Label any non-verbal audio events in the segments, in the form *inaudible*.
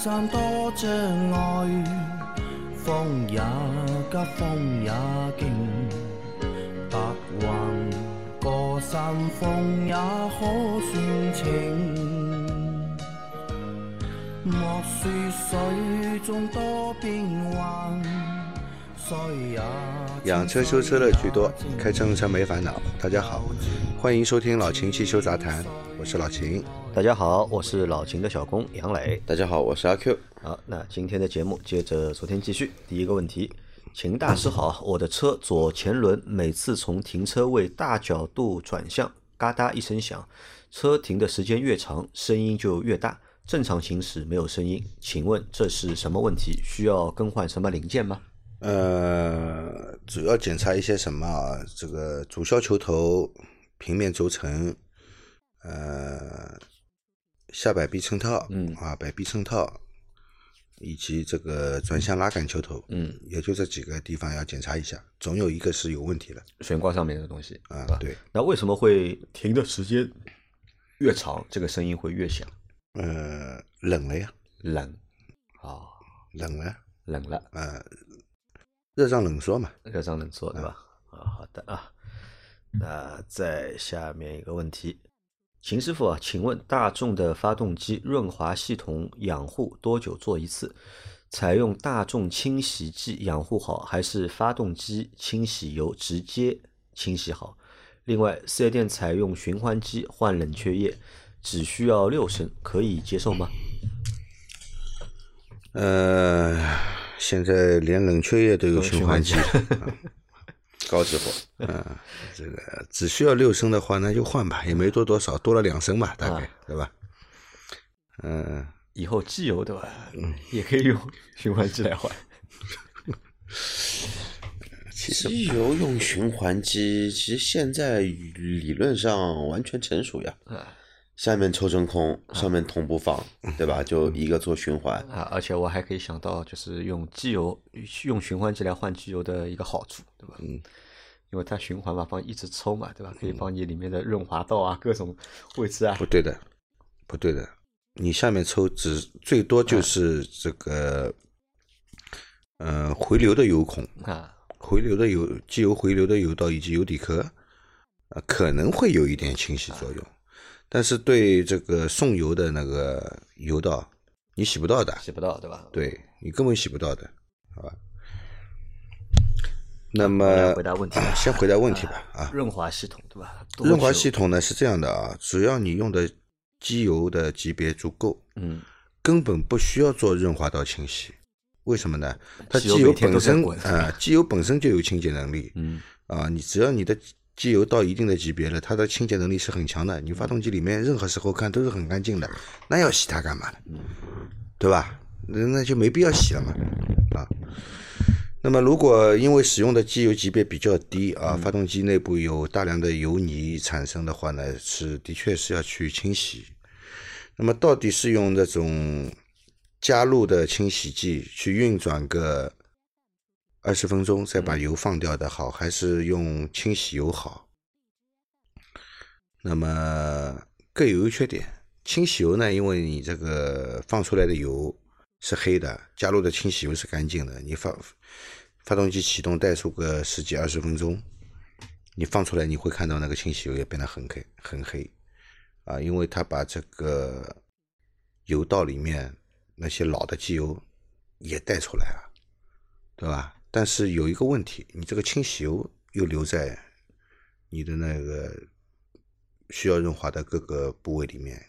山多障碍，风也急，风也劲，白云过山峰也可算情。莫说水中多变幻，水也养车修车乐趣多，开车用车没烦恼。大家好，欢迎收听老秦汽修杂谈，我是老秦。大家好，我是老秦的小工杨磊。大家好，我是阿 Q。好，那今天的节目接着昨天继续。第一个问题，秦大师好，我的车左前轮每次从停车位大角度转向，嘎哒一声响，车停的时间越长，声音就越大。正常行驶没有声音，请问这是什么问题？需要更换什么零件吗？呃，主要检查一些什么啊？这个主销球头、平面轴承，呃，下摆臂衬套，嗯啊，摆臂衬套，以及这个转向拉杆球头，嗯，也就这几个地方要检查一下，总有一个是有问题的悬挂上面的东西啊。对，那为什么会停的时间越长，这个声音会越响？呃，冷了呀，冷啊，冷了，冷了。呃，热胀冷缩嘛，热胀冷缩，对吧？啊，好的啊。那再下面一个问题，秦师傅啊，请问大众的发动机润滑系统养护多久做一次？采用大众清洗剂养护好，还是发动机清洗油直接清洗好？另外，四 S 店采用循环机换冷却液，只需要六升，可以接受吗？呃，现在连冷却液都有循环机，*laughs* 高级货，嗯这个只需要六升的话，那就换吧，也没多多少，多了两升吧，大概、啊对吧？嗯、以后机油对吧？也可以用循环机来换。*laughs* 其实机油用循环机，其实现在理论上完全成熟呀。啊下面抽真空，上面同步放，对吧？就一个做循环。啊，而且我还可以想到，就是用机油用循环机来换机油的一个好处，对吧？嗯，因为它循环嘛，帮一直抽嘛，对吧？可以帮你里面的润滑道啊，各种位置啊。不，对的，不对的，你下面抽只最多就是这个，呃，回流的油孔，啊，回流的油机油回流的油道以及油底壳，呃，可能会有一点清洗作用，但是对这个送油的那个油道，你洗不到的，洗不到，对吧？对你根本洗不到的，好吧？那么回答问题吧 *coughs* 先回答问题吧啊，润滑系统，对吧？润滑系统呢是这样的啊，只要你用的机油的级别足够，嗯，根本不需要做润滑道清洗。为什么呢？它机油本身啊、机油本身就有清洁能力。嗯啊，你只要你的机油到一定的级别了，它的清洁能力是很强的。你发动机里面任何时候看都是很干净的，那要洗它干嘛呢？对吧？那那就没必要洗了嘛。啊，那么如果因为使用的机油级别比较低啊，发动机内部有大量的油泥产生的话呢，是的确是要去清洗。那么到底是用那种加入的清洗剂去运转个二十分钟，再把油放掉的好，还是用清洗油好？那么各有优缺点。清洗油呢，因为你这个放出来的油是黑的，加入的清洗油是干净的。你发发动机启动怠速个十几二十分钟，你放出来你会看到那个清洗油也变得很黑很黑啊，因为它把这个油道里面那些老的机油也带出来了，对吧？但是有一个问题，你这个清洗油又留在你的那个需要润滑的各个部位里面，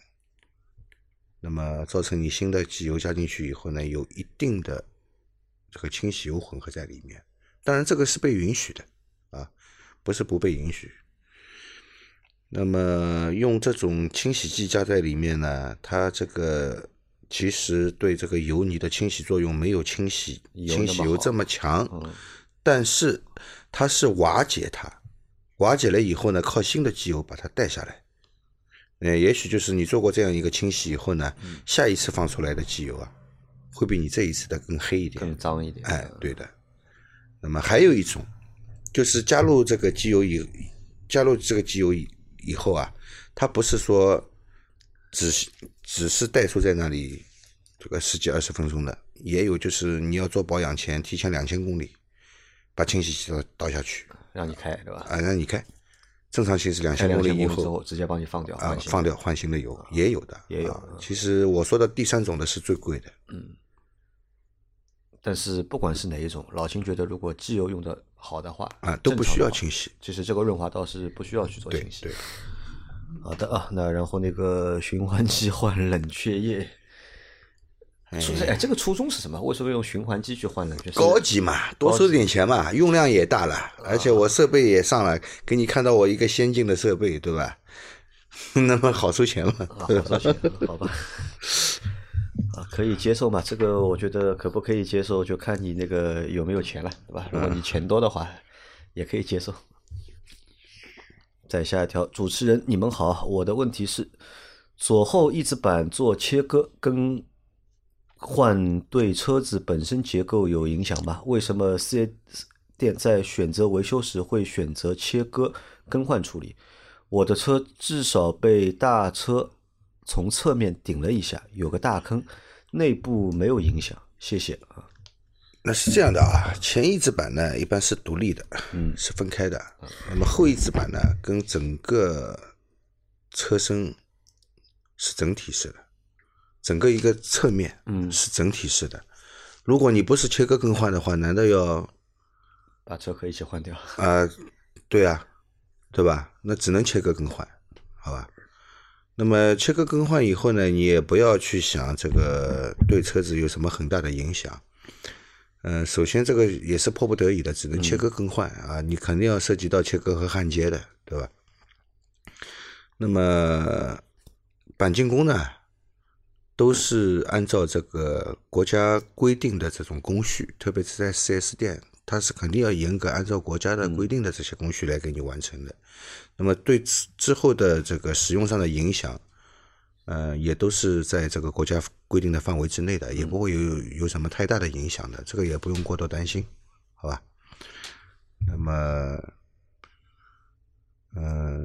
那么造成你新的机油加进去以后呢，有一定的这个清洗油混合在里面。当然，这个是被允许的啊，不是不被允许。那么用这种清洗剂加在里面呢，它这个其实对这个油泥的清洗作用没有清洗油清洗油这么强，嗯但是它是瓦解它，瓦解了以后呢，靠新的机油把它带下来。呃，也许就是你做过这样一个清洗以后呢，下一次放出来的机油啊，会比你这一次的更黑一点，更脏一点。哎，对的。那么还有一种，就是加入这个机油以加入这个机油以以后啊，它不是说只是只是怠速在那里这个十几二十分钟的，也有就是你要做保养前提前两千公里把清洗剂倒倒下去让你开对吧？啊，让你开，正常行驶两千公里以后，直接帮你放掉，啊放掉换新的油也有的，也有啊其实我说的第三种的是最贵的，嗯但是不管是哪一种，老秦觉得如果机油用的好的话啊都不需要清洗。其实这个润滑倒是不需要去做清洗。对，好的啊，那然后那个循环机换冷却液，初哎，这个初衷是什么？为什么用循环机去换冷却？是高级嘛，多收点钱嘛，用量也大了，而且我设备也上了，给你看到我一个先进的设备，对吧？*laughs* 那么好收钱嘛？啊，好收钱，好吧。*laughs* 啊，可以接受嘛？这个我觉得可不可以接受，就看你那个有没有钱了，对吧？如果你钱多的话，也可以接受。再下一条，主持人你们好，我的问题是，左后翼子板做切割更换对车子本身结构有影响吗？为什么四 S 店在选择维修时会选择切割更换处理？我的车至少被大车从侧面顶了一下，有个大坑，内部没有影响，谢谢啊。那是这样的啊，前翼子板呢一般是独立的，嗯是分开的。那么后翼子板呢，跟整个车身是整体式的，整个一个侧面嗯是整体式的。如果你不是切割更换的话，难道要把车壳一起换掉。啊、对啊，对吧？那只能切割更换，好吧？那么切割更换以后呢，你也不要去想这个对车子有什么很大的影响。嗯、首先这个也是迫不得已的，只能切割更换啊，你肯定要涉及到切割和焊接的，对吧？那么钣金工呢，都是按照这个国家规定的这种工序，特别是在 4S 店，它是肯定要严格按照国家的规定的这些工序来给你完成的。那么对之之后的这个使用上的影响，呃，也都是在这个国家规定的范围之内的，也不会有有什么太大的影响的，这个也不用过多担心，好吧？那么，呃，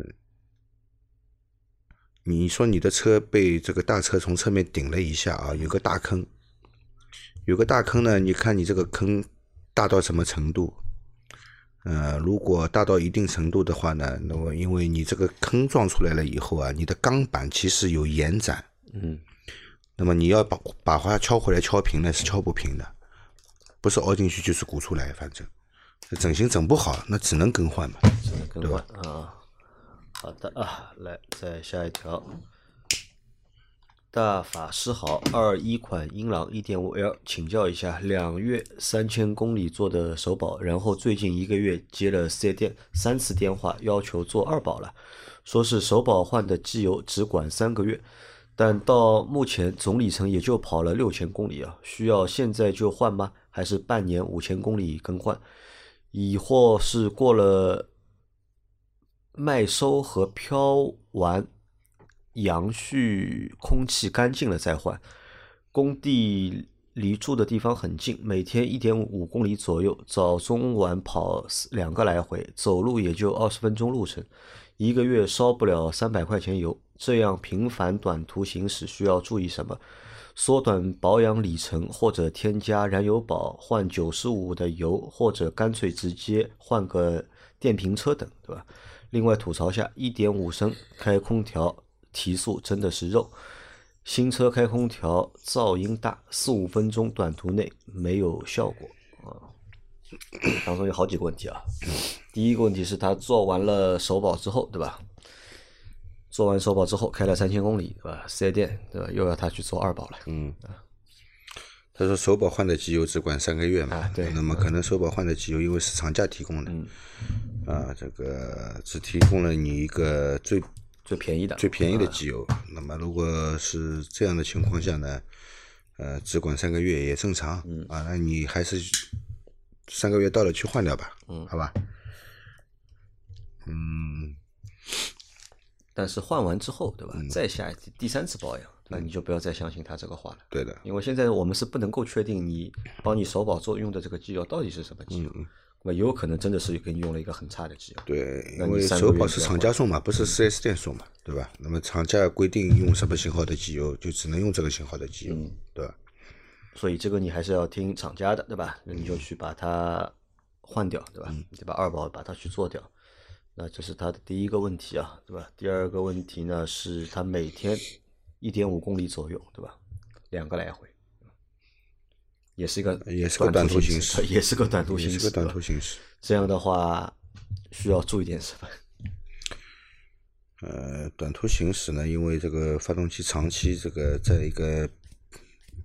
你说你的车被这个大车从侧面顶了一下啊，有个大坑，有个大坑呢，你看你这个坑大到什么程度？呃，如果大到一定程度的话呢，那么因为你这个坑撞出来了以后啊，你的钢板其实有延展，嗯，那么你要把把它敲回来敲平呢，是敲不平的，不是凹进去就是鼓出来，反正整形整不好，那只能更换嘛。只能更换啊。好的啊，来再下一条。大法师好，二一款英朗一点五 L，请教一下，两月三千公里做的首保，然后最近一个月接了四 S 店三次电话，要求做二保了，说是首保换的机油只管三个月，但到目前总里程也就跑了六千公里啊，需要现在就换吗？还是半年五千公里更换？亦或是过了麦收和漂完阳序空气干净了再换。工地离住的地方很近，每天一点五公里左右，早中晚跑两个来回，走路也就二十分钟路程，一个月烧不了三百块钱油。这样频繁短途行驶需要注意什么？缩短保养里程，或者添加燃油宝换九十五的油，或者干脆直接换个电瓶车等，对吧？另外吐槽下，一点五升开空调提速真的是肉。新车开空调噪音大，四五分钟短途内没有效果啊。当中有好几个问题啊。第一个问题是他做完了首保之后，对吧？做完首保之后开了三千公里，对吧？四 S 店对吧？又要他去做二保了。嗯，他说首保换的机油只管三个月嘛，啊对那么可能首保换的机油因为是厂家提供的，嗯啊，这个只提供了你一个最最便宜的，最便宜的机油。那么如果是这样的情况下呢，呃，只管三个月也正常，嗯。啊，那你还是三个月到了去换掉吧，嗯。好吧，嗯，但是换完之后，对吧？再下第第三次保养，那你就不要再相信他这个话了。对的，因为现在我们是不能够确定你帮你首保作用的这个机油到底是什么机油，那么有可能真的是给你用了一个很差的机油。对，那你因为首保是厂家送嘛，不是4 S 店送嘛，对吧？那么厂家规定用什么型号的机油，就只能用这个型号的机油，嗯对吧？所以这个你还是要听厂家的，对吧？那你就去把它换掉，对吧？嗯你把二保把它去做掉。那这是它的第一个问题啊，对吧？第二个问题呢是它每天一点五公里左右，对吧？两个来回，也是一个也是个短途行行驶。*laughs* 也是个短途行驶，也是个短途行驶。这样的话需要注意点什么？呃，短途行驶呢，因为这个发动机长期这个在一个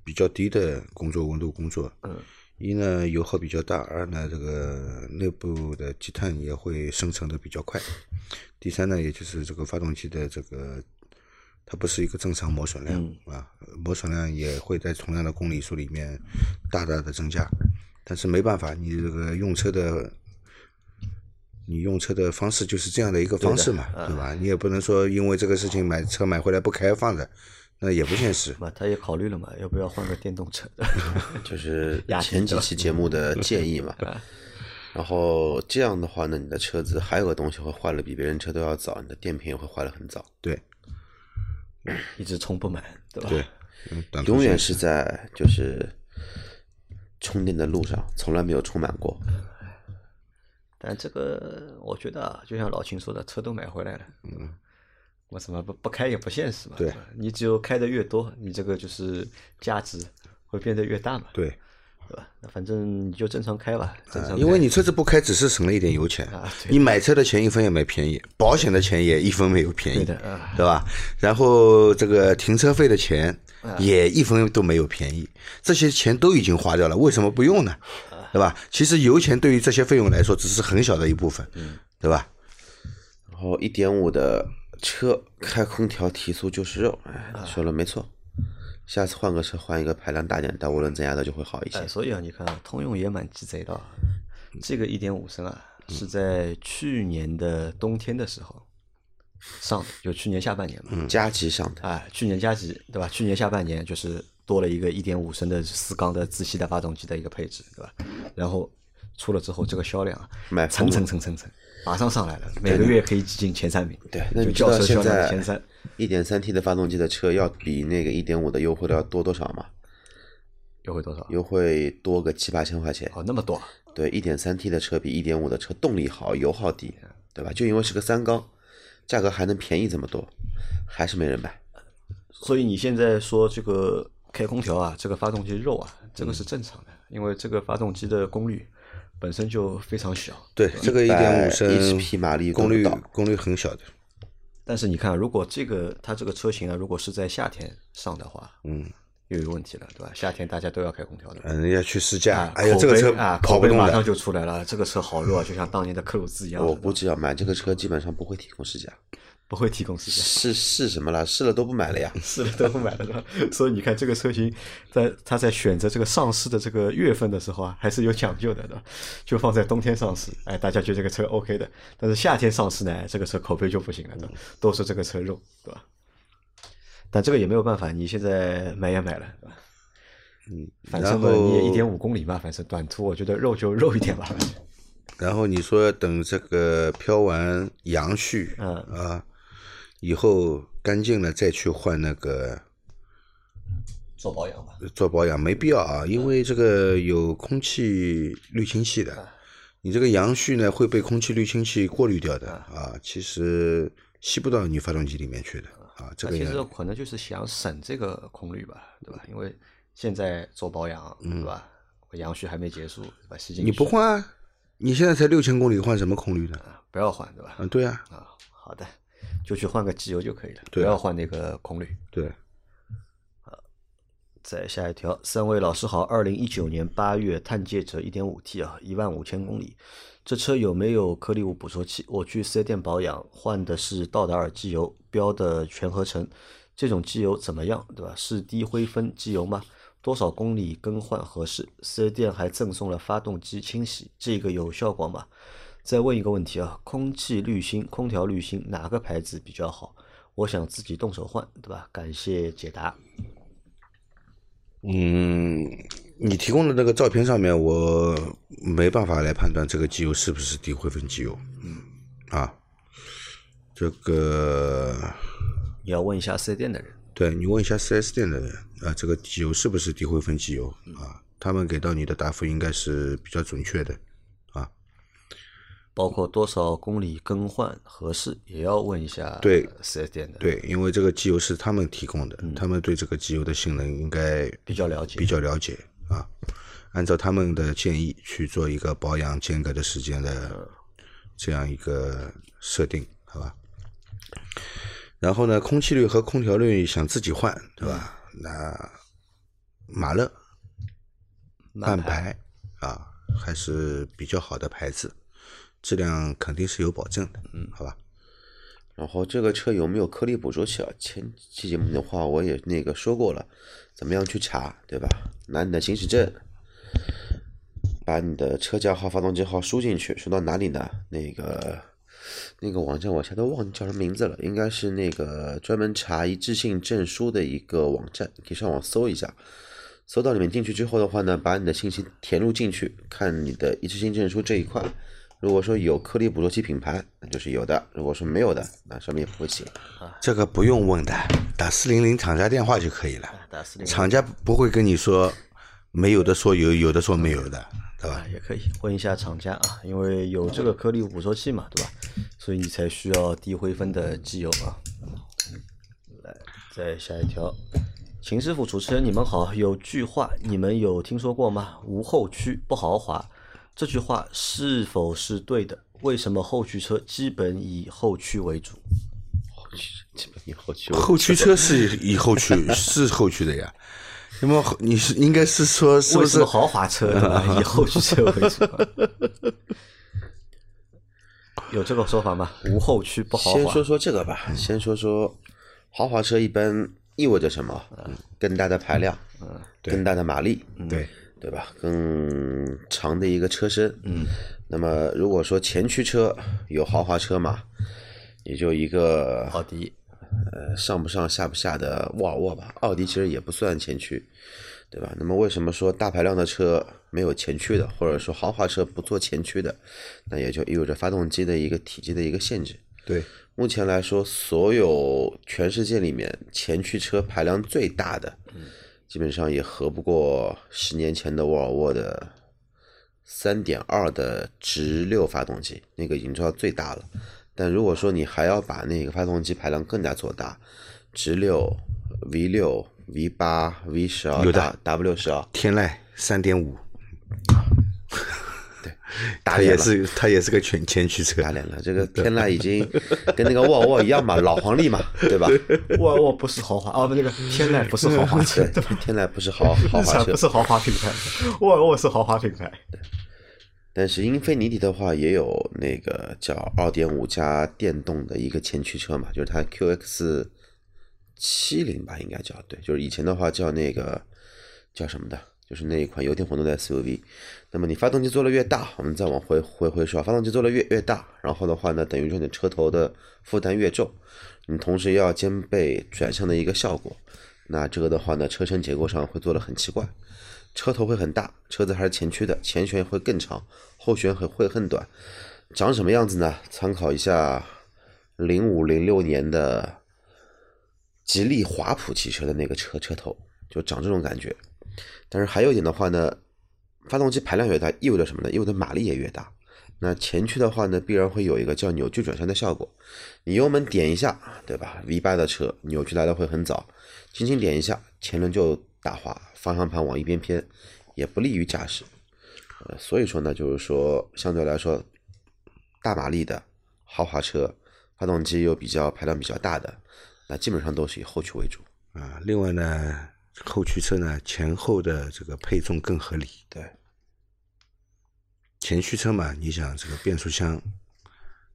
比较低的工作温度工作，嗯，一呢油耗比较大，二呢这个内部的积碳也会生成的比较快，第三呢，也就是这个发动机的这个它不是一个正常磨损量、啊，磨损量也会在同样的公里数里面大大的增加，但是没办法，你这个用车的你用车的方式就是这样的一个方式嘛，对吧？你也不能说因为这个事情买车买回来不开放的，那也不现实。那他也考虑了嘛，要不要换个电动车？*laughs* 就是 *laughs* 前几期节目的 *laughs* 建议嘛。然后这样的话呢，你的车子还有个东西会坏了比别人车都要早，你的电瓶也会坏的很早，对一直充不满，对吧？对，永远是在就是充电的路上，从来没有充满过。但这个我觉得啊，就像老秦说的，车都买回来了，嗯，我怎么不不开也不现实嘛，对吧你只有开的越多，你这个就是价值会变得越大嘛，对。对吧？那反正你就正常开吧，正常开、因为你车子不开，只是省了一点油钱啊你买车的钱一分也没便宜，保险的钱也一分没有便宜，对的啊对吧？然后这个停车费的钱啊也一分都没有便宜，这些钱都已经花掉了，为什么不用呢？啊对吧？其实油钱对于这些费用来说只是很小的一部分，嗯对吧？然后一点五的车开空调提速就是肉，哎，说了没错。下次换个车，换一个排量大点，但涡轮增压的就会好一些哎，。所以啊，你看啊，通用也蛮鸡贼的啊，这个一点五升啊，是在去年的冬天的时候上的，就去年下半年嘛，加急上的，啊，去年加急对吧？去年下半年就是多了一个一点五升的四缸的自吸的发动机的一个配置，对吧？然后出了之后，这个销量啊卖，蹭蹭蹭蹭蹭，马上上来了，每个月可以挤进前三名。对，那就你知道现轿车销量的在前三，一点三 T 的发动机的车要比那个一点五的优惠的要多多少吗？优惠多少？优惠多个七八千块钱。哦，那么多啊，对，一点三 T 的车比一点五的车动力好，油耗低，对吧？就因为是个三缸，价格还能便宜这么多，还是没人买。所以你现在说这个开空调啊，这个发动机肉啊，这个是正常的，因为这个发动机的功率本身就非常小。对，这个一点五升100马力功率功率很小的，但是你看，如果这个它这个车型啊，如果是在夏天上的话，嗯，又有问题了，对吧？夏天大家都要开空调的。嗯，人家去试驾啊，，哎呀，这个车啊，跑不动口碑马上，就出来了。这个车好肉啊，就像当年的克鲁兹一样，我估计要买这个车，基本上不会提供试驾，不会提供试驾，试试什么了？试了都不买了呀。*laughs* 试了都不买了的。*laughs* 所以你看，这个车型在它在选择这个上市的这个月份的时候啊，还是有讲究的，对吧？就放在冬天上市，哎，大家觉得这个车 OK 的。但是夏天上市呢，这个车口碑就不行了，对吧？都说这个车肉，对吧？但这个也没有办法，你现在买也买了，对吧？嗯，反正嘛，你也一点五公里嘛，反正短途我觉得肉就肉一点吧。*laughs* 然后你说等这个飘完杨絮，嗯啊，以后干净了再去换那个做保养吧。做保养，没必要啊，因为这个有空气滤清器的，你这个阳絮呢会被空气滤清器过滤掉的啊，其实吸不到你发动机里面去的啊，这个其实个可能就是想省这个空滤吧，对吧？因为现在做保养，对吧？阳虚还没结束，对吧？吸进去你不换啊，你现在才六千公里，换什么空滤呢？啊不要换，对吧？啊，对啊，啊，好的，就去换个机油就可以了，不要换那个空滤。对，再下一条，三位老师好，二零一九年八月探界者一点五 T 啊，一万五千公里，这车有没有颗粒物捕捉器？我去四 S 店保养，换的是道达尔机油，标的全合成，这种机油怎么样？对吧？是低灰分机油吗？多少公里更换合适？四 S 店还赠送了发动机清洗，这个有效果吗？再问一个问题啊，空气滤芯、空调滤芯哪个牌子比较好？我想自己动手换，对吧？感谢解答。嗯，你提供的那个照片上面，我没办法来判断这个机油是不是低灰分机油。嗯，啊，这个你要问一下四 S 店的人。对你问一下四 S 店的人啊，这个机油是不是低灰分机油啊？他们给到你的答复应该是比较准确的。包括多少公里更换合适，也要问一下对四 S 店的，对，因为这个机油是他们提供的，他们对这个机油的性能应该比较了解，比较了解啊。按照他们的建议去做一个保养间隔的时间的这样一个设定，好吧？然后呢，空气滤和空调滤想自己换，对吧？那马勒、慢牌啊，还是比较好的牌子。质量肯定是有保证的，嗯，好吧。然后这个车有没有颗粒捕捉器啊？前期节目的话我也那个说过了，怎么样去查，对吧？拿你的行驶证，把你的车架号、发动机号输进去，输到哪里呢？那个那个网站我现在都忘记叫什么名字了，应该是那个专门查一致性证书的一个网站，可以上网搜一下。搜到里面进去之后的话呢，把你的信息填入进去，看你的一致性证书这一块。如果说有颗粒捕捉器品牌，那就是有的；如果说没有的，那上面也不会写。这个不用问的，打四零零厂家电话就可以了。打四零零，厂家不会跟你说没有的说有，有的说没有的，对吧？也可以问一下厂家啊，因为有这个颗粒捕捉器嘛，对吧？所以你才需要低灰分的机油啊。来，再下一条，秦师傅，主持人你们好，有句话你们有听说过吗？无后驱不豪华。这句话是否是对的？为什么后驱车基本以后驱为主？后驱基本以后驱。后驱车是以后驱 *laughs* 是后驱的呀。那么你是应该是说是不是豪华车对吧？以后驱车为主？*laughs* 有这个说法吗？无后驱不豪华。先说说这个吧。先说说豪华车一般意味着什么？更大的排量，嗯，更大的马力，对。对吧？更长的一个车身，嗯，那么如果说前驱车有豪华车嘛，也就一个奥迪，呃，上不上下不下的沃尔沃吧。奥迪其实也不算前驱，对吧？那么为什么说大排量的车没有前驱的，或者说豪华车不做前驱的？那也就意味着发动机的一个体积的一个限制。对，目前来说，所有全世界里面前驱车排量最大的。基本上也合不过十年前的沃尔沃的三点二的直六发动机，那个已经做到最大了。但如果说你还要把那个发动机排量更加做大，直六、V 六、V 八、V 十二、W 十二、天籁三点五。*laughs* 打也是，它也是个全前驱车。打脸了，这个天籁已经跟那个沃尔沃一样嘛，老黄历嘛，*laughs* 对吧？沃尔沃不是豪华哦，不，那个天籁不是豪华车，*laughs* 天籁不是豪豪华车，不是豪华品牌，沃尔沃是豪华品牌。但是英菲尼迪的话也有那个叫二点五加电动的一个前驱车嘛，就是它 QX 七零吧，应该叫对，就是以前的话叫那个叫什么的。就是那一款油电混动的 SUV，那么你发动机做的越大，我们再往回回回说，发动机做的越越大，然后的话呢，等于说你车头的负担越重，你同时要兼备转向的一个效果，那这个的话呢，车身结构上会做的很奇怪，车头会很大，车子还是前驱的，前悬会更长，后悬会会很短，长什么样子呢？参考一下零五零六年的吉利华普汽车的那个车车头，就长这种感觉。但是还有一点的话呢，发动机排量越大，意味着什么呢？意味着马力也越大。那前驱的话呢，必然会有一个叫扭矩转向的效果。你油门点一下，对吧？V 八的车扭矩来的会很早，轻轻点一下，前轮就打滑，方向盘往一边偏，也不利于驾驶。呃，所以说呢，就是说相对来说，大马力的豪华车，发动机又比较排量比较大的，那基本上都是以后驱为主。啊，另外呢。后驱车呢，前后的这个配重更合理。对，前驱车嘛，你想这个变速箱、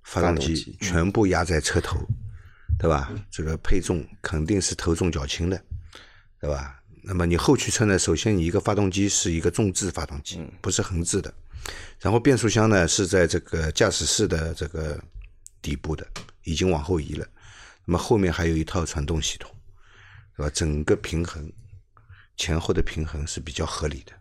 发动机全部压在车头，对吧？这个配重肯定是头重脚轻的，对吧？那么你后驱车呢，首先你一个发动机是一个纵置发动机，不是横置的，然后变速箱呢是在这个驾驶室的这个底部的，已经往后移了。那么后面还有一套传动系统，对吧？整个平衡。前后的平衡是比较合理的。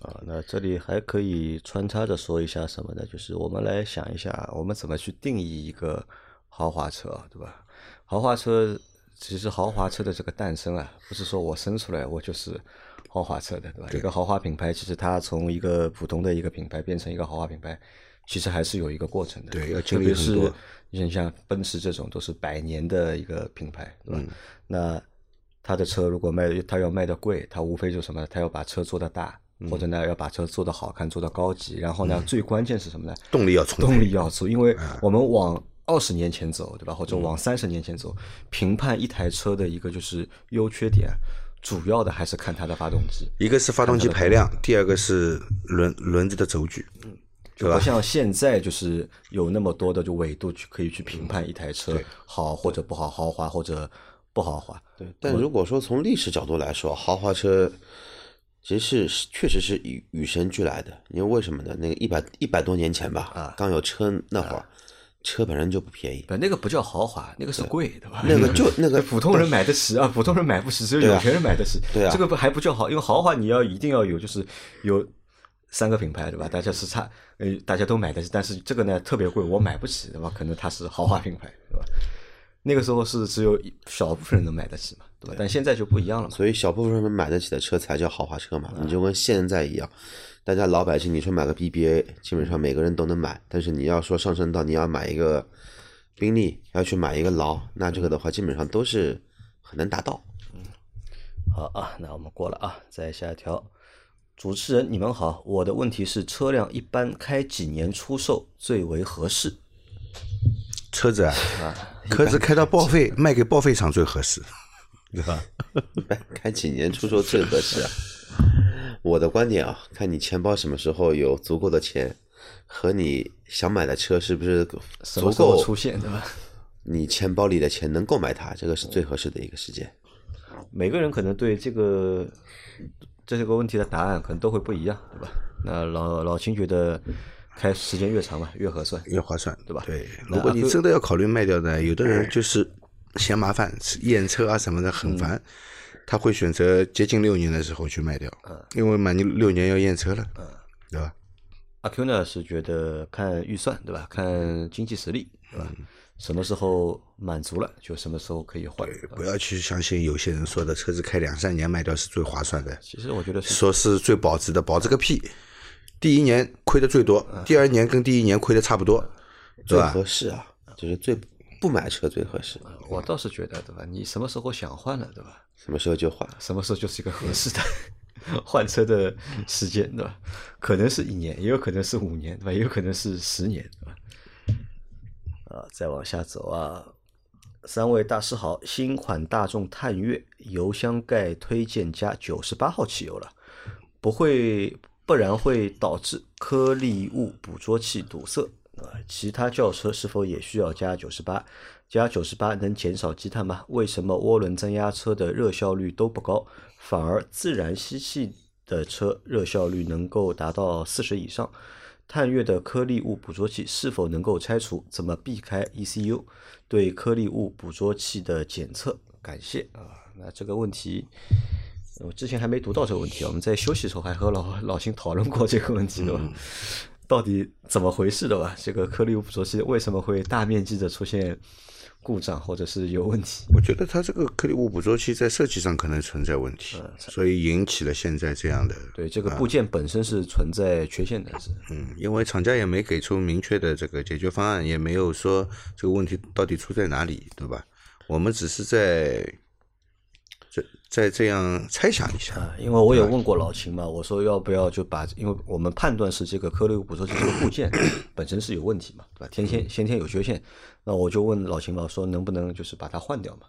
啊，那这里还可以穿插着说一下什么呢？就是我们来想一下，我们怎么去定义一个豪华车啊，对吧？豪华车其实豪华车的这个诞生啊，不是说我生出来我就是豪华车的，对吧？一个豪华品牌，其实它从一个普通的一个品牌变成一个豪华品牌，其实还是有一个过程的。对要经历很多你像奔驰这种都是百年的一个品牌，对吧？嗯那它的车如果卖，他要卖的贵，他无非就是什么，他要把车做得大，嗯或者呢要把车做得好看，做的高级。然后呢，最关键是什么呢？动力要充动力要足，因为啊我们往二十年前走，对吧？嗯或者往三十年前走，评判一台车的一个就是优缺点，主要的还是看它的发动机。一个是发动机排量，第二个是轮轮子的轴距，对吧？不像现在就是有那么多的就纬度去可以去评判一台车好或者不好，豪华或者不豪华。对，但如果说从历史角度来说，豪华车其实是确实是与与生俱来的。因为为什么呢？那个一百一百多年前吧，啊刚有车那会儿，车本身就不便宜。不，那个不叫豪华，那个是贵，对吧？那个就 *laughs* 那个 *laughs* 普通人买得起啊，普通人买不起，只有有钱人买得起。对啊这个不还不叫豪，因为豪华你要一定要有，就是有三个品牌，对吧？大家是差，呃，大家都买得起，但是这个呢特别贵，我买不起，对吧？可能它是豪华品牌，对吧？那个时候是只有一少部分人能买得起嘛，对吧？但现在就不一样了嘛。所以小部分人买得起的车才叫豪华车嘛。你就跟现在一样，大家老百姓，你说买个 BBA，基本上每个人都能买。但是你要说上升到你要买一个宾利，要去买一个劳，那这个的话基本上都是很难达到。嗯好啊，那我们过了啊，再下一条。主持人，你们好，我的问题是车辆一般开几年出售最为合适？车子啊，*laughs* 车子开到报废，卖给报废厂最合适，*laughs* 对吧？开几年出售最合适啊？*laughs* 我的观点啊，看你钱包什么时候有足够的钱，和你想买的车是不是足够出现，对吧？你钱包里的钱能购买它，这个是最合适的一个时间。每个人可能对这个这个问题的答案可能都会不一样，对吧？那老老秦觉得开时间越长嘛越合算，越划算，对吧对，如果你真的要考虑卖掉的，有的人就是嫌麻烦，验车啊什么的很烦，他会选择接近六年的时候去卖掉，因为满六年要验车了，对吧？阿 Q 呢是觉得看预算，对吧？看经济实力，对吧？什么时候满足了，就什么时候可以换。对不要去相信有些人说的车子开两三年卖掉是最划算的，其实我觉得是说是最保值的，保值个屁！第一年亏的最多，第二年跟第一年亏的差不多，对最吧？合适啊，就是最不买车最合适，我倒是觉得，对吧？你什么时候想换了，对吧？什么时候就换。什么时候就是一个合适的 *laughs* 换车的时间，对吧？可能是一年，也有可能是五年，对吧？也有可能是十年，对吧？啊，再往下走啊，三位大师好，新款大众探岳油箱盖推荐加九十八号汽油了，不会，不然会导致颗粒物捕捉器堵塞。啊，其他轿车是否也需要加九十八？加九十八能减少积碳吗？为什么涡轮增压车的热效率都不高，反而自然吸气的车热效率能够达到四十以上？探岳的颗粒物捕捉器是否能够拆除？怎么避开 ECU 对颗粒物捕捉器的检测？感谢啊。那这个问题，我之前还没读到这个问题啊。我们在休息的时候还和老老秦讨论过这个问题，对吧？到底怎么回事的吧？这个颗粒物捕捉器为什么会大面积的出现故障或者是有问题？我觉得它这个颗粒物捕捉器在设计上可能存在问题，所以引起了现在这样的。对，这个部件本身是存在缺陷的，是。嗯，因为厂家也没给出明确的这个解决方案，也没有说这个问题到底出在哪里，对吧？我们只是在这在这样猜想一下。啊，因为我也问过老秦嘛，我说要不要就把，因为我们判断是这个颗粒物捕捉器这个部件 *coughs* 本身是有问题嘛，对吧？天天先天有缺陷，那我就问老秦嘛，说能不能就是把它换掉嘛？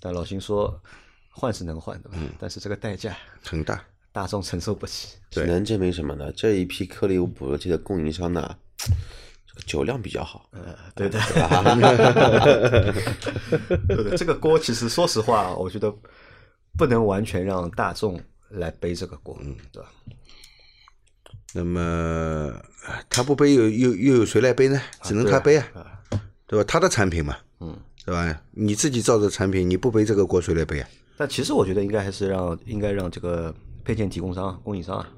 但老秦说换是能换的嘛，但是这个代价很大，大众承受不起。只能证明什么呢？这一批颗粒物捕捉器的供应商呢，酒量比较好。呃，对的，对 *laughs* 的，*laughs* 这个锅其实说实话，我觉得不能完全让大众来背这个锅，对吧？那么他不背又又又有谁来背呢？只能他背啊，对吧？他的产品嘛，嗯，对吧？你自己造的产品，你不背这个锅，谁来背啊？但其实我觉得应该还是让应该让这个配件提供商、供应商啊，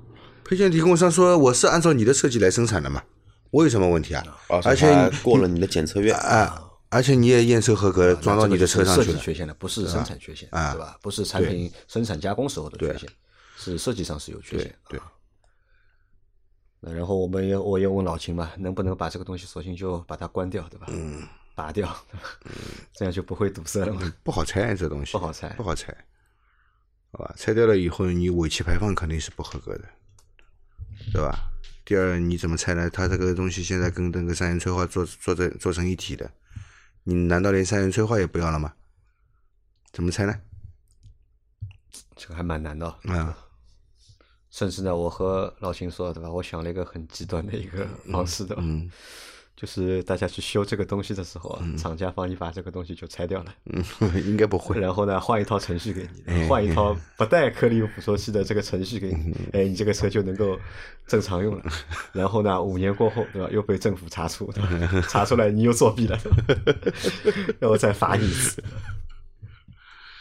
配件提供商说我是按照你的设计来生产的嘛，我有什么问题啊？而且过了你的检测院，啊，而且你也验收合格，装到你的车上去了。设计缺陷的，不是生产缺陷，啊对吧？不是产品生产加工时候的缺陷，是设计上是有缺陷。对，那然后我们也我也问老秦嘛，能不能把这个东西索性就把它关掉，对吧？嗯，拔掉？这样就不会堵塞了嘛。不好拆这东西，不好拆不好拆，好吧？拆掉了以后，你尾气排放肯定是不合格的，对吧？第二，你怎么拆呢？它这个东西现在跟那个三元催化做做在做成一体的，你难道连三元催化也不要了吗？怎么猜呢？这个还蛮难的。啊，甚至呢，我和老秦说，对吧？我想了一个很极端的一个方式，对吧？嗯就是大家去修这个东西的时候啊，厂家帮你把这个东西就拆掉了，嗯，*laughs* 应该不会。然后呢，换一套程序给哎你，换一套不带颗粒物捕捉器的这个程序给你，嗯哎，你这个车就能够正常用了。*laughs* 然后呢，五年过后，对吧？又被政府查出，对吧？查出来你又作弊了，*laughs* 然后再罚你一次。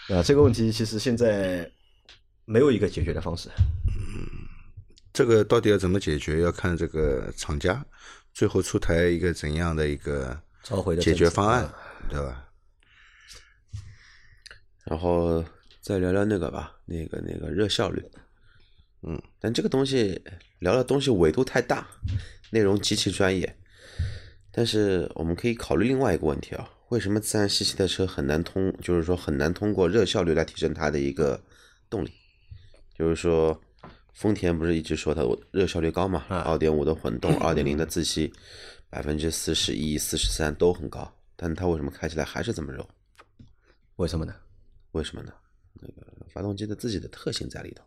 啊，这个问题其实现在没有一个解决的方式。这个到底要怎么解决，要看这个厂家最后出台一个怎样的一个召回的解决方案啊，对吧？然后再聊聊那个吧，那个那个热效率，嗯，但这个东西聊的东西维度太大，内容极其专业，但是我们可以考虑另外一个问题啊，为什么自然吸气的车很难通，就是说很难通过热效率来提升它的一个动力，就是说丰田不是一直说它热效率高嘛，二点五的混动，二点零的自吸，百分之四十一、四十三都很高，但它为什么开起来还是这么肉？为什么呢？为什么呢？那个发动机的自己的特性在里头。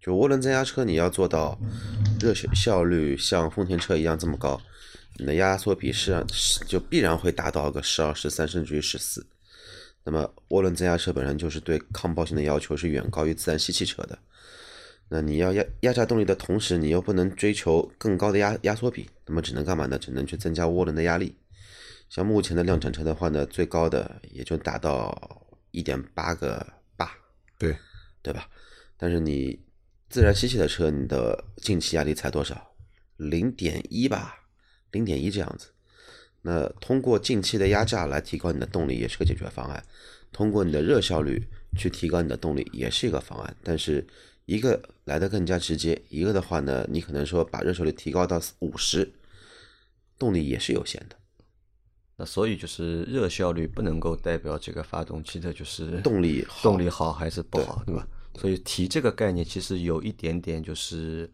就涡轮增压车，你要做到热效效率像丰田车一样这么高，你的压缩比是是就必然会达到个十二、十三甚至于十四。那么涡轮增压车本身就是对抗爆性的要求是远高于自然吸气车的。那你要压压榨动力的同时，你又不能追求更高的压压缩比，那么只能干嘛呢？只能去增加涡轮的压力。像目前的量产车的话呢，最高的也就达到一点八个八，对，对吧？但是你自然吸气的车，你的进气压力才多少？零点一吧，零点一这样子。那通过进气的压榨来提高你的动力，也是个解决方案；通过你的热效率去提高你的动力，也是一个方案。但是一个来的更加直接，一个的话呢，你可能说把热效率提高到五十，动力也是有限的。那所以就是热效率不能够代表这个发动机的就是动力好动力好还是不好，对吧？所以提这个概念其实有一点点就是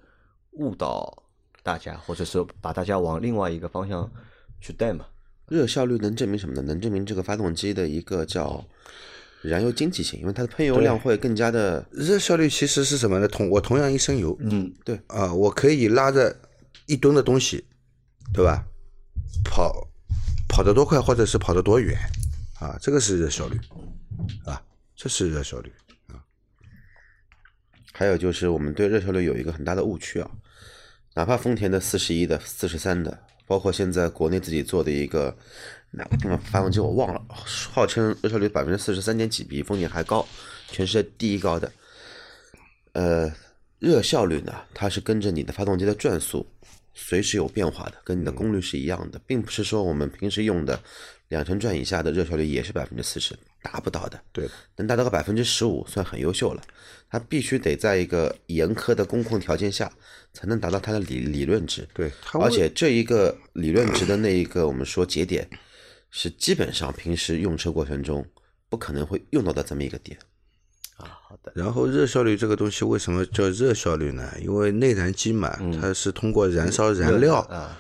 误导大家，或者说把大家往另外一个方向去带嘛。热效率能证明什么呢？能证明这个发动机的一个叫燃油经济性，因为它的喷油量会更加的热效率其实是什么呢？同我同样一升油，嗯，对啊，我可以拉着一吨的东西，对吧？跑跑得多快，或者是跑得多远，啊，这个是热效率，啊，这是热效率啊。还有就是我们对热效率有一个很大的误区啊，哪怕丰田的四十一的、四十三的，包括现在国内自己做的一个哪个地方发动机我忘了，号称热效率百分之四十三点几，比丰田还高，全世界第一高的。呃，热效率呢，它是跟着你的发动机的转速随时有变化的，跟你的功率是一样的，并不是说我们平时用的两成转以下的热效率也是百分之四十，达不到的。对，能达到个百分之十五算很优秀了。它必须得在一个严苛的工况条件下，才能达到它的理理论值。对，而且这一个理论值的那一个我们说节点，是基本上平时用车过程中不可能会用到的这么一个点。啊，好的，然后热效率这个东西为什么叫热效率呢？因为内燃机嘛，它是通过燃烧燃料啊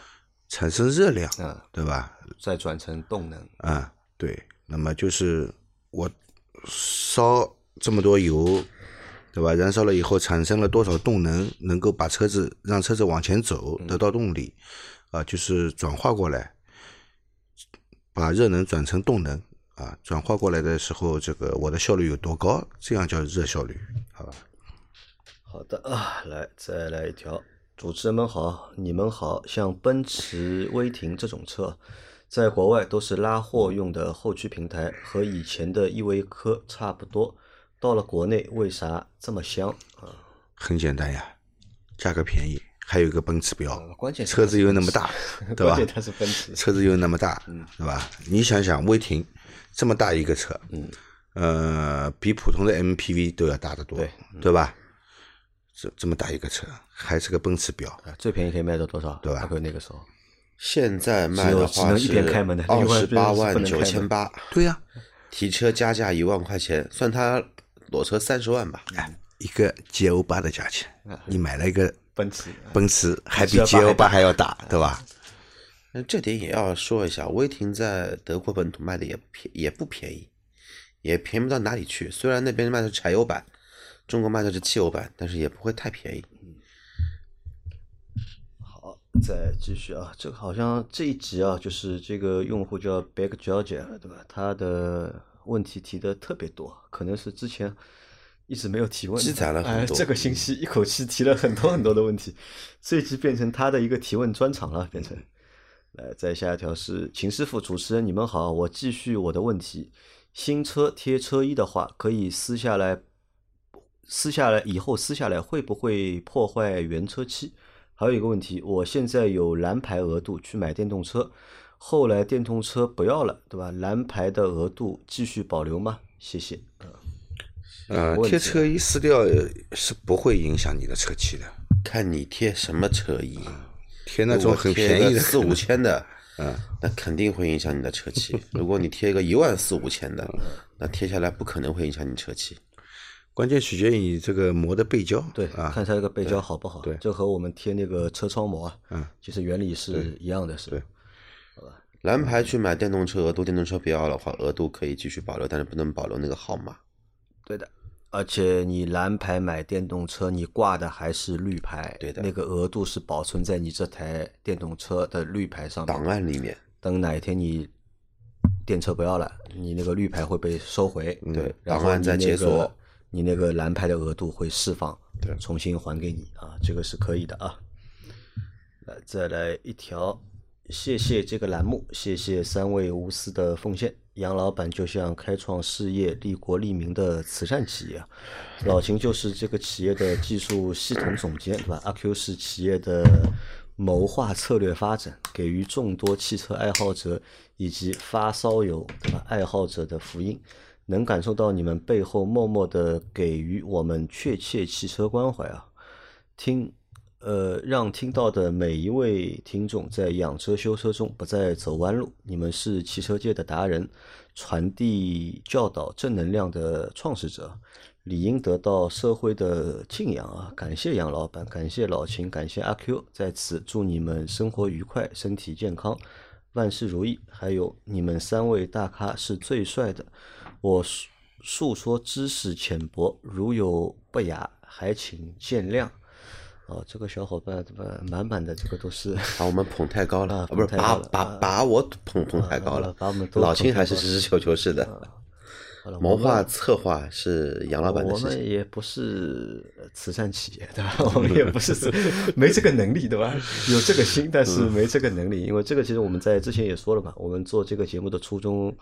产生热量，啊，对吧？再转成动能，啊，对，那么就是我烧这么多油，对吧？燃烧了以后产生了多少动能，能够把车子让车子往前走，得到动力，啊，就是转化过来，把热能转成动能，啊，转化过来的时候，这个我的效率有多高，这样叫热效率，好吧？好的啊，来再来一条。主持人们好，你们好。像奔驰威霆这种车，在国外都是拉货用的后驱平台，和以前的依维柯差不多。到了国内为啥这么香啊？很简单呀，价格便宜，还有一个奔驰标呃，关键车子又那么大，*laughs* 对吧关键？它是奔驰，车子又那么大，对吧？你想想，威霆这么大一个车，嗯，呃，比普通的 MPV 都要大得多，对对吧？这这么大一个车，还是个奔驰标，啊最便宜可以卖到多少？对吧那个时候，现在卖的话一是二十八万九千八，对呀、提车加价一万块钱，算他裸车三十万吧。哎一个 G O 八的价钱，你买了一个奔驰奔驰，还比 G G L8 L 八还要大，对吧？那这点也要说一下，威霆在德国本土卖的也便也不便宜，也便宜不到哪里去。虽然那边卖的是柴油版，中国卖的是汽油版，但是也不会太便宜。好，再继续啊，这个好像这一集啊，就是这个用户叫 Big Georgia，对吧？他的问题提的特别多，可能是之前一直没有提问的，积攒了很哎，多这个星期一口气提了很多很多的问题，这一集变成他的一个提问专场了，变成。来，再下一条是秦师傅，主持人你们好，我继续我的问题。新车贴车衣的话，可以撕下来，撕下来以后撕下来会不会破坏原车漆？还有一个问题，我现在有蓝牌额度去买电动车，后来电动车不要了，对吧？蓝牌的额度继续保留吗？谢谢。呃，贴车衣撕掉呃是不会影响你的车漆的，看你贴什么车衣，贴那种很便宜的 *laughs* 四五千的，嗯，那肯定会影响你的车漆。*laughs* 如果你贴一个一万四五千的，那贴下来不可能会影响你车漆。关键取决于你这个膜的背胶，对，啊，看它这个背胶好不好。对。这和我们贴那个车窗膜啊，嗯，其实原理是一样的，是好吧？蓝牌去买电动车额度，电动车不要的话，额度可以继续保留，但是不能保留那个号码。对的，而且你蓝牌买电动车，你挂的还是绿牌，对的。那个额度是保存在你这台电动车的绿牌上面。档案里面，等哪一天你电车不要了，你那个绿牌会被收回，对然后档案再你那个解锁，你那个蓝牌的额度会释放，对。重新还给你啊，这个是可以的啊。来，再来一条，谢谢这个栏目，谢谢三位无私的奉献。杨老板就像开创事业、利国利民的慈善企业啊，老秦就是这个企业的技术系统总监，对吧？阿 Q 是企业的谋划策略发展，给予众多汽车爱好者以及发烧友对吧爱好者的福音，能感受到你们背后默默的给予我们确切汽车关怀啊！听，呃，让听到的每一位听众在养车修车中不再走弯路。你们是汽车界的达人，传递教导正能量的创始者，理应得到社会的敬仰啊！感谢杨老板，感谢老秦，感谢阿 Q，在此祝你们生活愉快，身体健康，万事如意。还有你们三位大咖是最帅的，我述述说知识浅薄，如有不雅，还请见谅。哦，这个小伙伴怎么？满满的这个都是把我们捧太高了，不是把把啊把我捧捧太高啊了，把我们都老秦还是实事求求是的，谋划策划是杨老板的我们事情。也不是呃慈善企业，对吧？*laughs* 我们也不是 *laughs* 没这个能力，对吧？有这个心，但是没这个能力。因为这个其实我们在之前也说了嘛，我们做这个节目的初衷，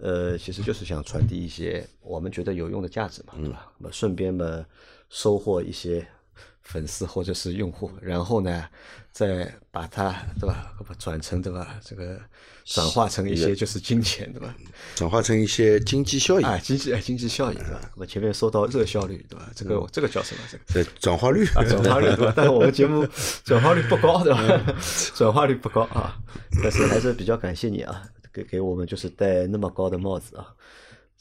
呃，其实就是想传递一些我们觉得有用的价值嘛，对吧？那么顺便嘛，收获一些粉丝或者是用户，然后呢，再把它对吧，把转成对吧，这个转化成一些就是金钱，对吧？*laughs* 转化成一些经济效益，啊，经济哎，经济效益对吧？我们前面说到热效率对吧？这个这个叫什么？这个呃，转化率，啊，转化率对吧？但是我们节目 *laughs* 转化率不高对吧？转化率不高啊，但是还是比较感谢你啊，给给我们就是戴那么高的帽子啊。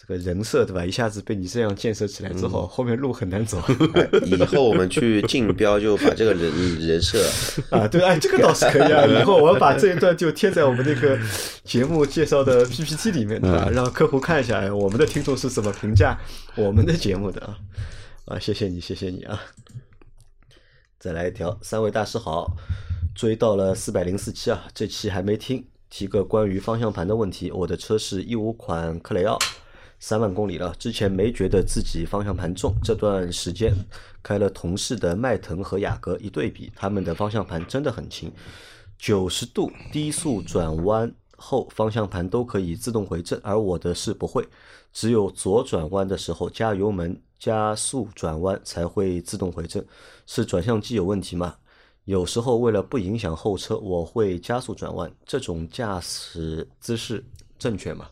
这个人设对吧？一下子被你这样建设起来之后，后面路很难走哎 *laughs* 以后我们去竞标就把这个人 *laughs* 人设啊。对，哎，这个倒是可以啊。*laughs* 以后我要把这一段就贴在我们那个节目介绍的 PPT 里面，对吧？让客户看一下，哎，我们的听众是怎么评价我们的节目的啊？啊，谢谢你，谢谢你啊！再来一条，三位大师好，追到了四百零四期啊，这期还没听，提个关于方向盘的问题。我的车是一五款克雷奥，三万公里了，之前没觉得自己方向盘重，这段时间开了同事的迈腾和雅阁一对比，他们的方向盘真的很轻，九十度低速转弯后方向盘都可以自动回正，而我的是不会，只有左转弯的时候加油门加速转弯才会自动回正，是转向机有问题吗？有时候为了不影响后车，我会加速转弯，这种驾驶姿势正确吗？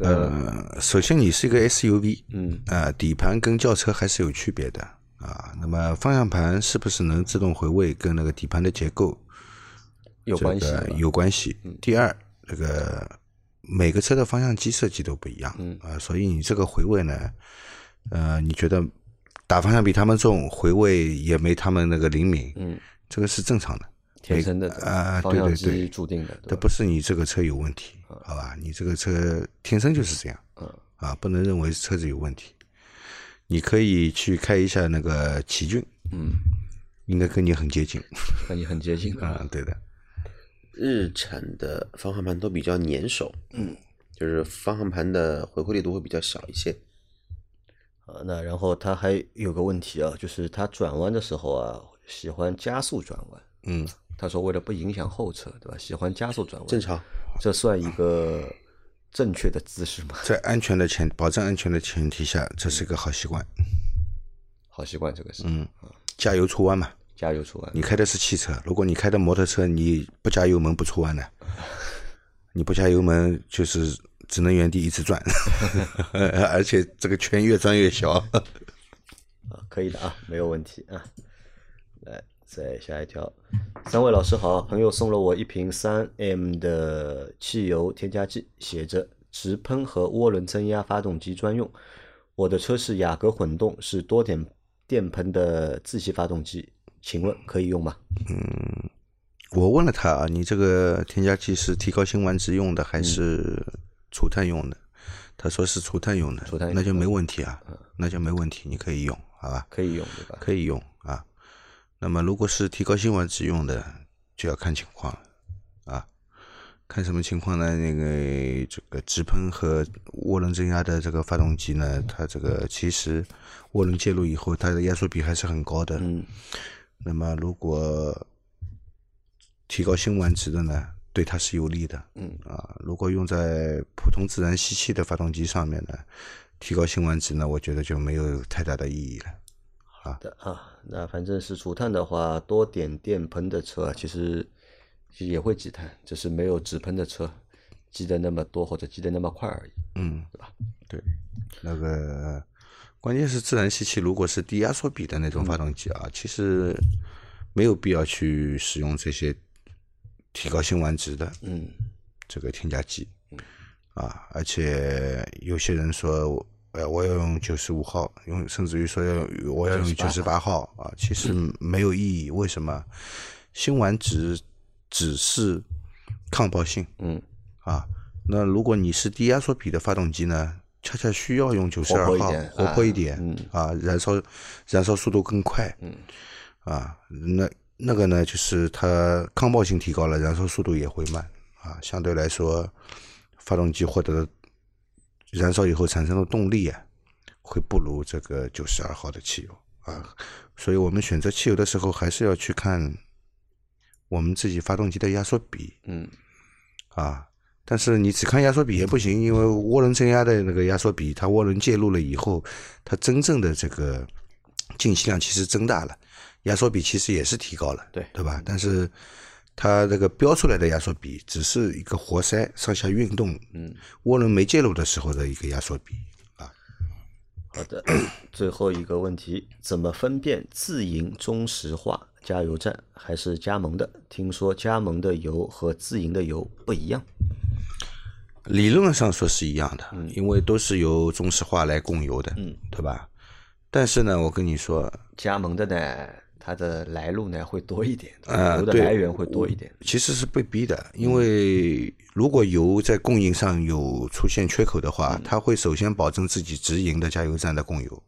呃，首先你是一个 SUV，嗯啊，底盘跟轿车还是有区别的啊。那么方向盘是不是能自动回位，跟那个底盘的结构有关系这个有关系。第二，这个每个车的方向机设计都不一样，嗯啊，所以你这个回位呢，呃，你觉得打方向比他们重，回位也没他们那个灵敏，嗯，这个是正常的。天生的啊对对对注定的，对吧？这不是你这个车有问题，好吧？你这个车天生就是这样，嗯啊，不能认为车子有问题。你可以去开一下那个奇骏，嗯，应该跟你很接近，*laughs* 跟你很接近啊。啊，对的，日产的方向盘都比较粘手，嗯，就是方向盘的回馈力度会比较小一些。啊，那然后它还有个问题啊，就是它转弯的时候啊，喜欢加速转弯。嗯，他说为了不影响后车，对吧？喜欢加速转弯，正常，这算一个正确的姿势吗？*laughs* 在安全的前保证安全的前提下，这是一个好习惯。好习惯，这个是。嗯，加油出弯嘛，加油出弯。你开的是汽车，如果你开的摩托车，你不加油门不出弯的，*laughs* 你不加油门就是只能原地一直转，*laughs* 而且这个圈越转越小。啊，可以的啊，没有问题啊。来，再下一条，三位老师好，朋友送了我一瓶三 M 的汽油添加剂，写着直喷和涡轮增压发动机专用。我的车是雅阁混动，是多点电喷的自吸发动机，请问可以用吗？嗯我问了他啊，你这个添加剂是提高辛烷值用的还是除碳用的？他说是除碳用的，除碳用那就没问题啊，那就没问题，你可以用，好吧？可以用对吧？可以用啊。那么如果是提高辛烷值用的，就要看情况了啊。看什么情况呢？那个这个直喷和涡轮增压的这个发动机呢，它这个其实涡轮介入以后，它的压缩比还是很高的。嗯那么如果提高辛烷值的呢，对它是有利的。嗯啊，如果用在普通自然吸气的发动机上面呢，提高辛烷值呢，我觉得就没有太大的意义了。好的啊，那反正是除碳的话，多点电喷的车其实其实也会积碳，只是没有直喷的车积的那么多或者积的那么快而已，嗯，对吧？对，那个关键是自然吸气，如果是低压缩比的那种发动机啊，其实没有必要去使用这些提高辛烷值的嗯。这个添加剂啊，而且有些人说，呃，我要用九十五号，用甚至于说要我要用九十八号啊，其实没有意义。为什么？辛烷值只是抗爆性嗯，啊，那如果你是低压缩比的发动机呢，恰恰需要用九十二号活泼一点啊燃烧燃烧速度更快，嗯啊，那那个呢，就是它抗爆性提高了，燃烧速度也会慢啊，相对来说，发动机获得的燃烧以后产生的动力啊，会不如这个九十二号的汽油啊，所以我们选择汽油的时候，还是要去看我们自己发动机的压缩比嗯啊。但是你只看压缩比也不行，因为涡轮增压的那个压缩比，它涡轮介入了以后，它真正的这个进气量其实增大了，压缩比其实也是提高了，对对吧？但是它这个标出来的压缩比只是一个活塞上下运动，嗯，涡轮没介入的时候的一个压缩比啊。好的，*clears throat* 最后一个问题，怎么分辨自营中石化加油站还是加盟的？听说加盟的油和自营的油不一样。理论上说是一样的，因为都是由中石化来供油的，嗯，对吧？但是呢，我跟你说，加盟的呢，它的来路呢会多一点，呃，油的来源会多一点。其实是被逼的，因为如果油在供应上有出现缺口的话，它会首先保证自己直营的加油站的供油，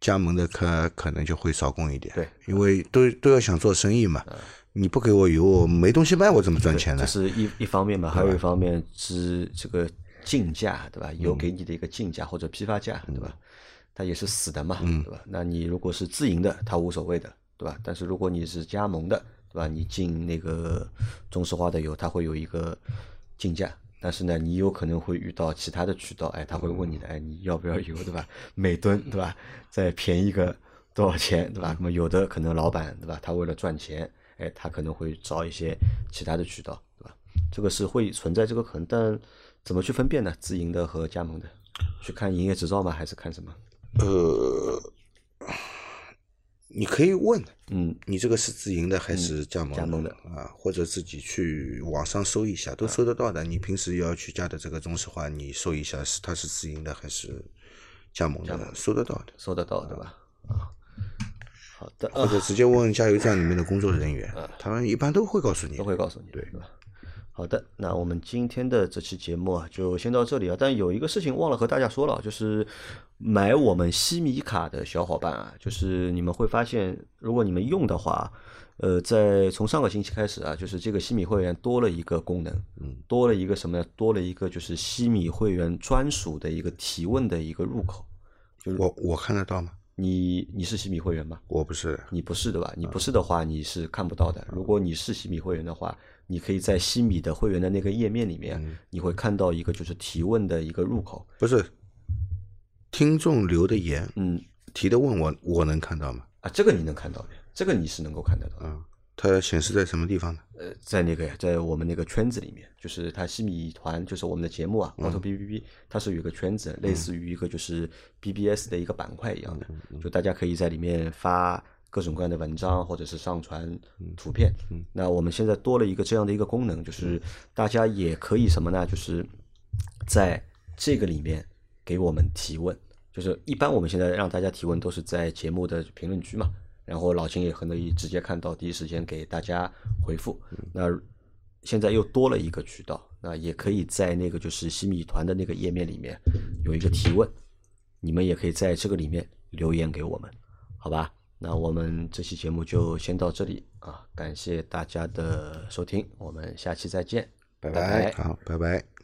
加盟的可可能就会少供一点，对，因为都都要想做生意嘛，你不给我油，我没东西卖，我怎么赚钱呢这？是一一方面嘛，还有一方面是这个进价，对吧？嗯油给你的一个进价或者批发价，对吧？它也是死的嘛，嗯对吧？那你如果是自营的，它无所谓的，对吧？但是如果你是加盟的，对吧？你进那个中石化的油，它会有一个进价，但是呢，你有可能会遇到其他的渠道，哎，他会问你的，哎，你要不要油，对吧？每吨，对吧？再便宜个多少钱，对吧？那么有的可能老板，对吧？他为了赚钱，哎，他可能会找一些其他的渠道，对吧？这个是会存在这个可能，但怎么去分辨呢？自营的和加盟的，去看营业执照吗？还是看什么？呃，你可以问，嗯，你这个是自营的还是加盟加盟的啊？或者自己去网上搜一下，都搜得到的。你平时要去加的这个中石化，你搜一下是它是自营的还是加盟的，搜得到的。搜得到，对吧？啊，好的，或者直接问加油站里面的工作人员，他们一般都会告诉你都。会告诉你，对吧？好的，那我们今天的这期节目啊，就先到这里啊。但有一个事情忘了和大家说了，就是买我们西米卡的小伙伴啊，就是你们会发现，如果你们用的话，呃，在从上个星期开始啊，就是这个西米会员多了一个功能，嗯，多了一个什么呢？多了一个就是西米会员专属的一个提问的一个入口。我我看得到吗？你你是西米会员吗？我不是，你不是的吧？你不是的话，你是看不到的。如果你是西米会员的话，你可以在西米的会员的那个页面里面，你会看到一个就是提问的一个入口。不是。听众留的言，嗯提的问我，我能看到吗？啊，这个你能看到的，这个你是能够看得到的。啊，它显示在什么地方呢？呃，在那个呀，在我们那个圈子里面，就是它西米团，就是我们的节目啊，auto B B B，它是有一个圈子，类似于一个就是 B B S 的一个板块一样的，就大家可以在里面发各种各样的文章，或者是上传图片。那我们现在多了一个这样的一个功能，就是大家也可以什么呢？就是在这个里面给我们提问。就是一般我们现在让大家提问都是在节目的评论区嘛，然后老秦也很乐意直接看到，第一时间给大家回复。那现在又多了一个渠道，那也可以在那个就是西米团的那个页面里面有一个提问，你们也可以在这个里面留言给我们，好吧？那我们这期节目就先到这里啊，感谢大家的收听，我们下期再见，拜拜好，拜拜。